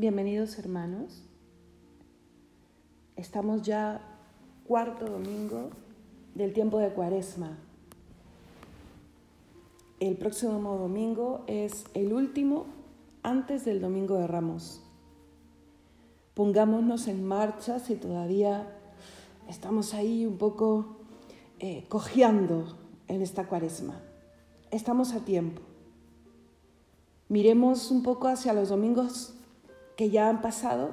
Bienvenidos hermanos. Estamos ya cuarto domingo del tiempo de Cuaresma. El próximo domingo es el último antes del Domingo de Ramos. Pongámonos en marcha si todavía estamos ahí un poco eh, cojeando en esta Cuaresma. Estamos a tiempo. Miremos un poco hacia los domingos que ya han pasado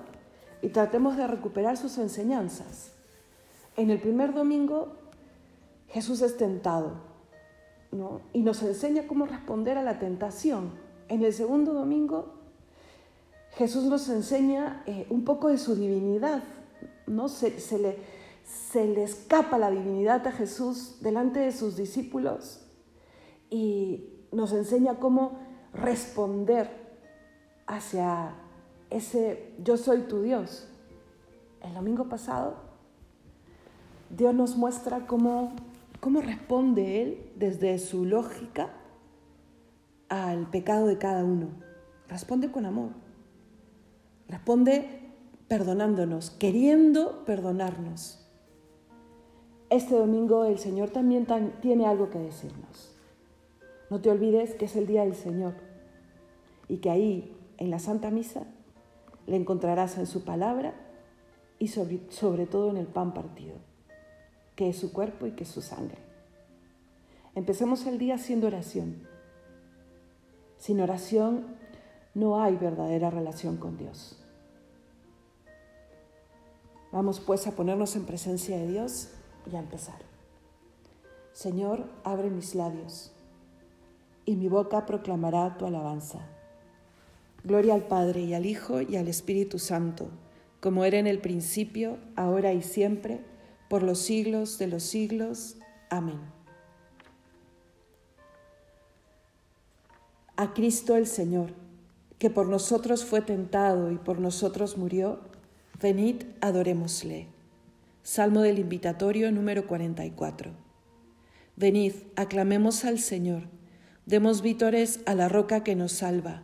y tratemos de recuperar sus enseñanzas. En el primer domingo Jesús es tentado ¿no? y nos enseña cómo responder a la tentación. En el segundo domingo Jesús nos enseña eh, un poco de su divinidad. ¿no? Se, se, le, se le escapa la divinidad a Jesús delante de sus discípulos y nos enseña cómo responder hacia ese yo soy tu Dios. El domingo pasado, Dios nos muestra cómo, cómo responde Él desde su lógica al pecado de cada uno. Responde con amor. Responde perdonándonos, queriendo perdonarnos. Este domingo el Señor también tiene algo que decirnos. No te olvides que es el día del Señor y que ahí, en la Santa Misa, le encontrarás en su palabra y sobre, sobre todo en el pan partido, que es su cuerpo y que es su sangre. Empecemos el día haciendo oración. Sin oración no hay verdadera relación con Dios. Vamos pues a ponernos en presencia de Dios y a empezar. Señor, abre mis labios y mi boca proclamará tu alabanza. Gloria al Padre y al Hijo y al Espíritu Santo, como era en el principio, ahora y siempre, por los siglos de los siglos. Amén. A Cristo el Señor, que por nosotros fue tentado y por nosotros murió, venid, adorémosle. Salmo del Invitatorio número 44. Venid, aclamemos al Señor, demos vítores a la roca que nos salva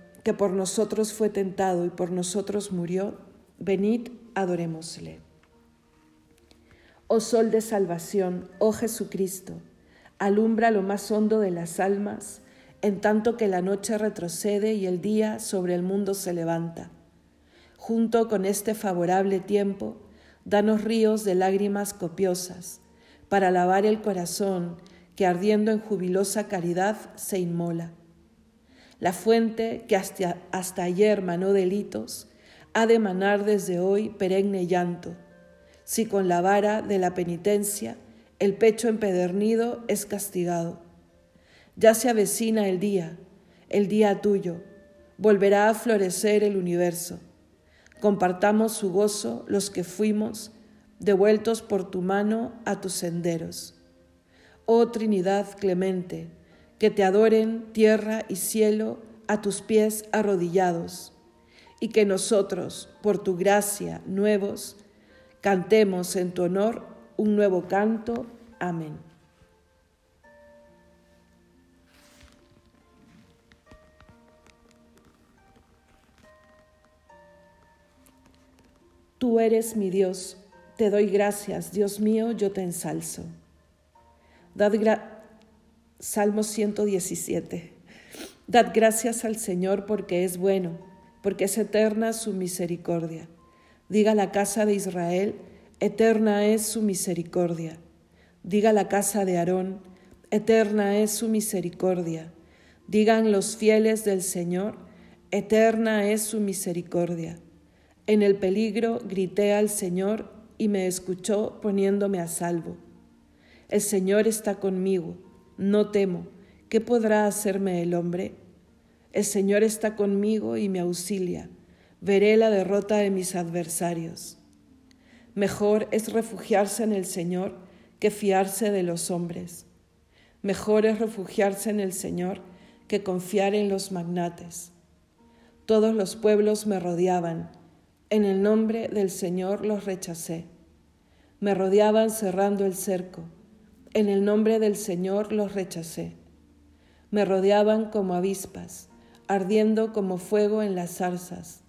que por nosotros fue tentado y por nosotros murió, venid, adorémosle. Oh Sol de salvación, oh Jesucristo, alumbra lo más hondo de las almas, en tanto que la noche retrocede y el día sobre el mundo se levanta. Junto con este favorable tiempo, danos ríos de lágrimas copiosas, para lavar el corazón que ardiendo en jubilosa caridad se inmola la fuente que hasta, ayer manó delitos, ha de manar desde hoy perenne llanto. Si con la vara de la penitencia el pecho empedernido es castigado. Ya se avecina el día, el día tuyo, volverá a florecer el universo. Compartamos su gozo los que fuimos, devueltos por tu mano a tus senderos. Oh Trinidad clemente, que te adoren tierra y cielo a tus pies arrodillados, y que nosotros, por tu gracia, nuevos, cantemos en tu honor un nuevo canto Amén. Tú eres mi Dios, te doy gracias, Dios mío, yo te ensalzo. Dad Salmo 117. Dad gracias al Señor porque es bueno, porque es eterna su misericordia. Diga la casa de Israel, eterna es su misericordia. Diga la casa de Aarón, eterna es su misericordia. Digan los fieles del Señor, eterna es su misericordia. En el peligro grité al Señor y me escuchó poniéndome a salvo. El Señor está conmigo, no temo. ¿Qué podrá hacerme el hombre? El Señor está conmigo y me auxilia. Veré la derrota de mis adversarios. Mejor es refugiarse en el Señor que fiarse de los hombres. Mejor es refugiarse en el Señor que confiar en los magnates. Todos los pueblos me rodeaban en el nombre del Señor los rechacé. Me rodeaban cerrando el cerco. En el nombre del Señor los rechacé. Me rodeaban como avispas, ardiendo como fuego en las zarzas.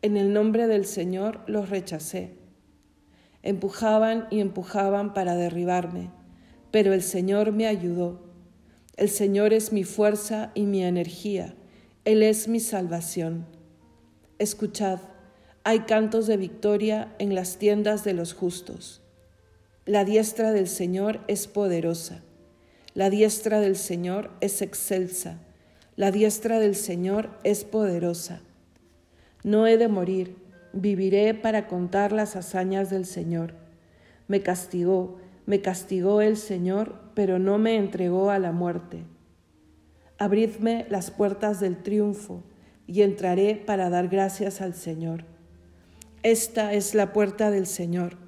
En el nombre del Señor los rechacé. Empujaban y empujaban para derribarme, pero el Señor me ayudó. El Señor es mi fuerza y mi energía. Él es mi salvación. Escuchad hay cantos de victoria en las tiendas de los justos. La diestra del Señor es poderosa. La diestra del Señor es excelsa. La diestra del Señor es poderosa. No he de morir, viviré para contar las hazañas del Señor. Me castigó, me castigó el Señor, pero no me entregó a la muerte. Abridme las puertas del triunfo y entraré para dar gracias al Señor. Esta es la puerta del Señor.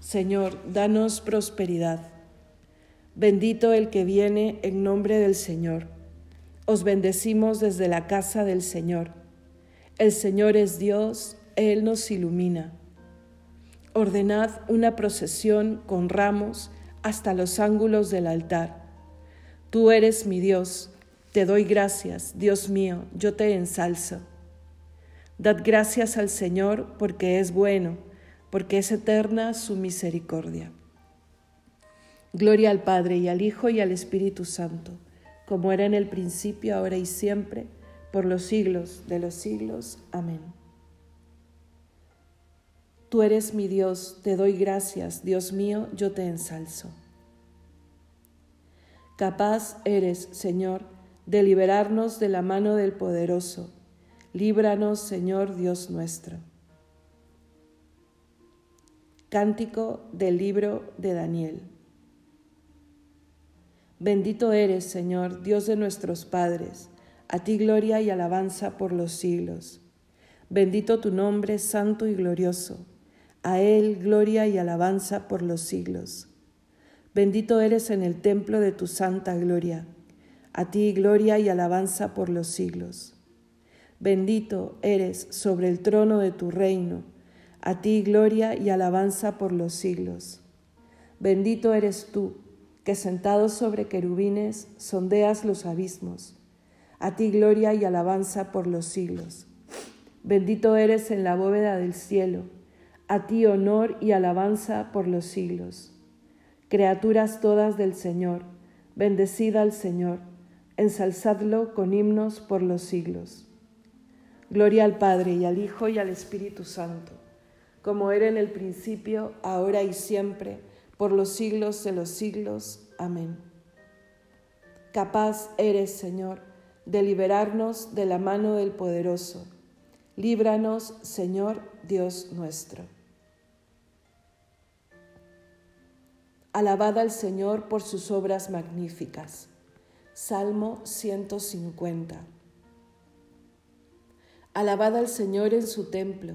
Señor, danos prosperidad. Bendito el que viene en nombre del Señor. Os bendecimos desde la casa del Señor. El Señor es Dios, Él nos ilumina. Ordenad una procesión con ramos hasta los ángulos del altar. Tú eres mi Dios, te doy gracias, Dios mío, yo te ensalzo. Dad gracias al Señor porque es bueno, porque es eterna su misericordia. Gloria al Padre y al Hijo y al Espíritu Santo, como era en el principio, ahora y siempre, por los siglos de los siglos. Amén. Tú eres mi Dios, te doy gracias, Dios mío, yo te ensalzo. Capaz eres, Señor, de liberarnos de la mano del poderoso Líbranos, Señor Dios nuestro. Cántico del libro de Daniel. Bendito eres, Señor, Dios de nuestros padres, a ti gloria y alabanza por los siglos. Bendito tu nombre, santo y glorioso, a Él gloria y alabanza por los siglos. Bendito eres en el templo de tu santa gloria, a ti gloria y alabanza por los siglos. Bendito eres sobre el trono de tu reino, a ti gloria y alabanza por los siglos. Bendito eres tú, que sentado sobre querubines sondeas los abismos, a ti gloria y alabanza por los siglos. Bendito eres en la bóveda del cielo, a ti honor y alabanza por los siglos. Criaturas todas del Señor, bendecida al Señor, ensalzadlo con himnos por los siglos. Gloria al Padre y al Hijo y al Espíritu Santo, como era en el principio, ahora y siempre, por los siglos de los siglos. Amén. Capaz eres, Señor, de liberarnos de la mano del poderoso. Líbranos, Señor Dios nuestro. Alabad al Señor por sus obras magníficas. Salmo 150. Alabad al Señor en su templo,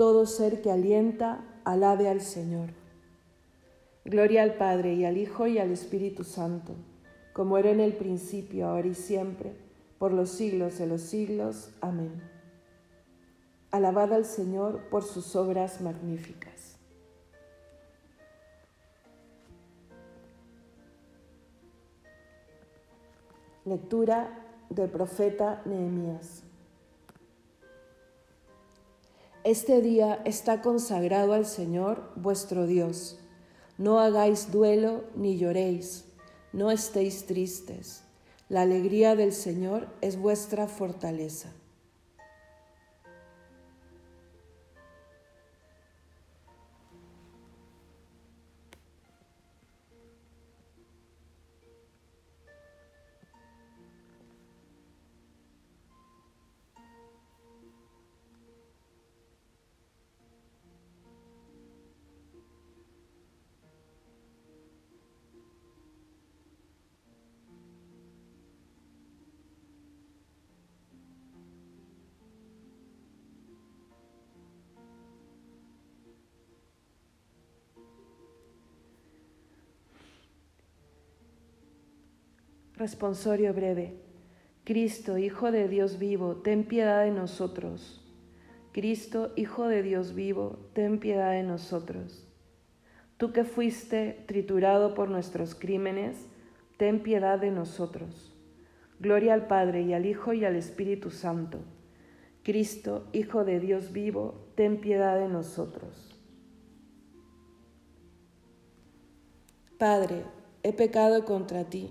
Todo ser que alienta, alabe al Señor. Gloria al Padre y al Hijo y al Espíritu Santo, como era en el principio, ahora y siempre, por los siglos de los siglos. Amén. Alabad al Señor por sus obras magníficas. Lectura del profeta Nehemías. Este día está consagrado al Señor vuestro Dios. No hagáis duelo ni lloréis, no estéis tristes. La alegría del Señor es vuestra fortaleza. Responsorio breve. Cristo, Hijo de Dios vivo, ten piedad de nosotros. Cristo, Hijo de Dios vivo, ten piedad de nosotros. Tú que fuiste triturado por nuestros crímenes, ten piedad de nosotros. Gloria al Padre y al Hijo y al Espíritu Santo. Cristo, Hijo de Dios vivo, ten piedad de nosotros. Padre, he pecado contra ti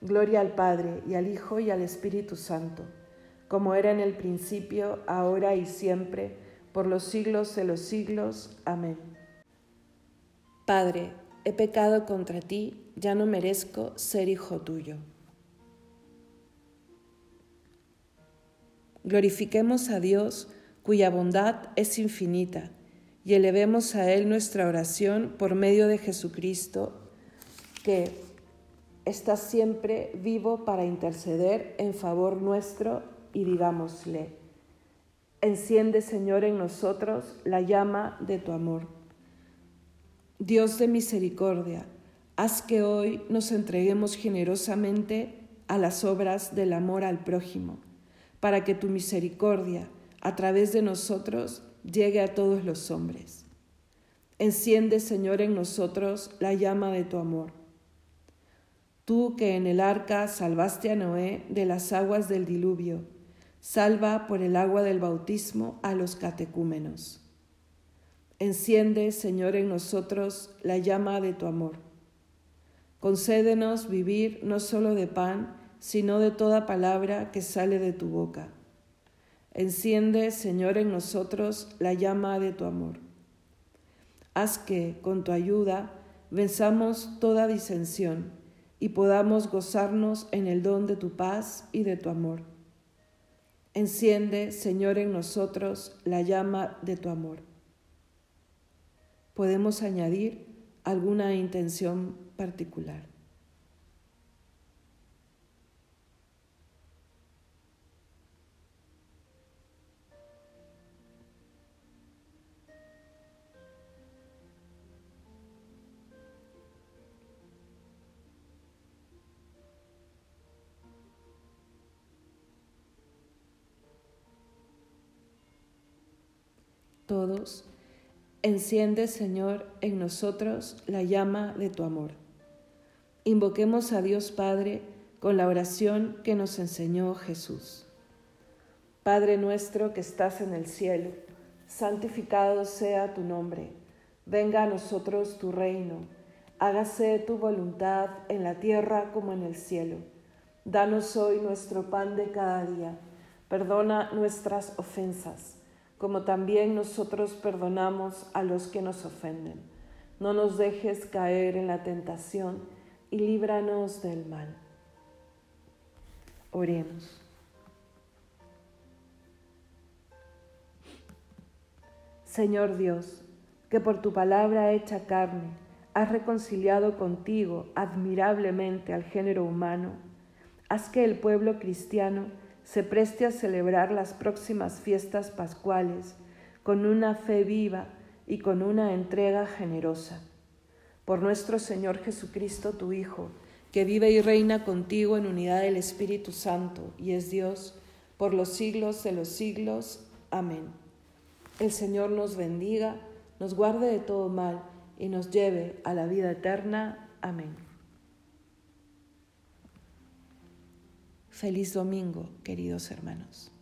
Gloria al Padre y al Hijo y al Espíritu Santo, como era en el principio, ahora y siempre, por los siglos de los siglos. Amén. Padre, he pecado contra ti, ya no merezco ser hijo tuyo. Glorifiquemos a Dios, cuya bondad es infinita, y elevemos a Él nuestra oración por medio de Jesucristo, que está siempre vivo para interceder en favor nuestro y digámosle, enciende Señor en nosotros la llama de tu amor. Dios de misericordia, haz que hoy nos entreguemos generosamente a las obras del amor al prójimo, para que tu misericordia a través de nosotros llegue a todos los hombres. Enciende Señor en nosotros la llama de tu amor Tú que en el arca salvaste a Noé de las aguas del diluvio, Salva por el agua del bautismo a los catecúmenos. Enciende, Señor, en nosotros la llama de tu amor. Concédenos vivir no solo de pan, sino de toda palabra que sale de tu boca. Enciende, Señor, en nosotros la llama de tu amor. Haz que, con tu ayuda, venzamos toda disensión y podamos gozarnos en el don de tu paz y de tu amor Enciende, Señor, en nosotros la llama de tu amor. Podemos añadir alguna intención particular. Todos, enciende, Señor, en nosotros la llama de tu amor. Invoquemos a Dios Padre con la oración que nos enseñó Jesús. Padre nuestro que estás en el cielo, santificado sea tu nombre. Venga a nosotros tu reino. Hágase tu voluntad en la tierra como en el cielo. Danos hoy nuestro pan de cada día. Perdona nuestras ofensas como también nosotros perdonamos a los que nos ofenden. No nos dejes caer en la tentación y líbranos del mal. Oremos. Señor Dios, que por tu palabra hecha carne has reconciliado contigo admirablemente al género humano, haz que el pueblo cristiano se preste a celebrar las próximas fiestas pascuales con una fe viva y con una entrega generosa. Por nuestro Señor Jesucristo, tu Hijo, que vive y reina contigo en unidad del Espíritu Santo y es Dios por los siglos de los siglos. Amén. El Señor nos bendiga, nos guarde de todo mal y nos lleve a la vida eterna. Amén. Feliz domingo, queridos hermanos.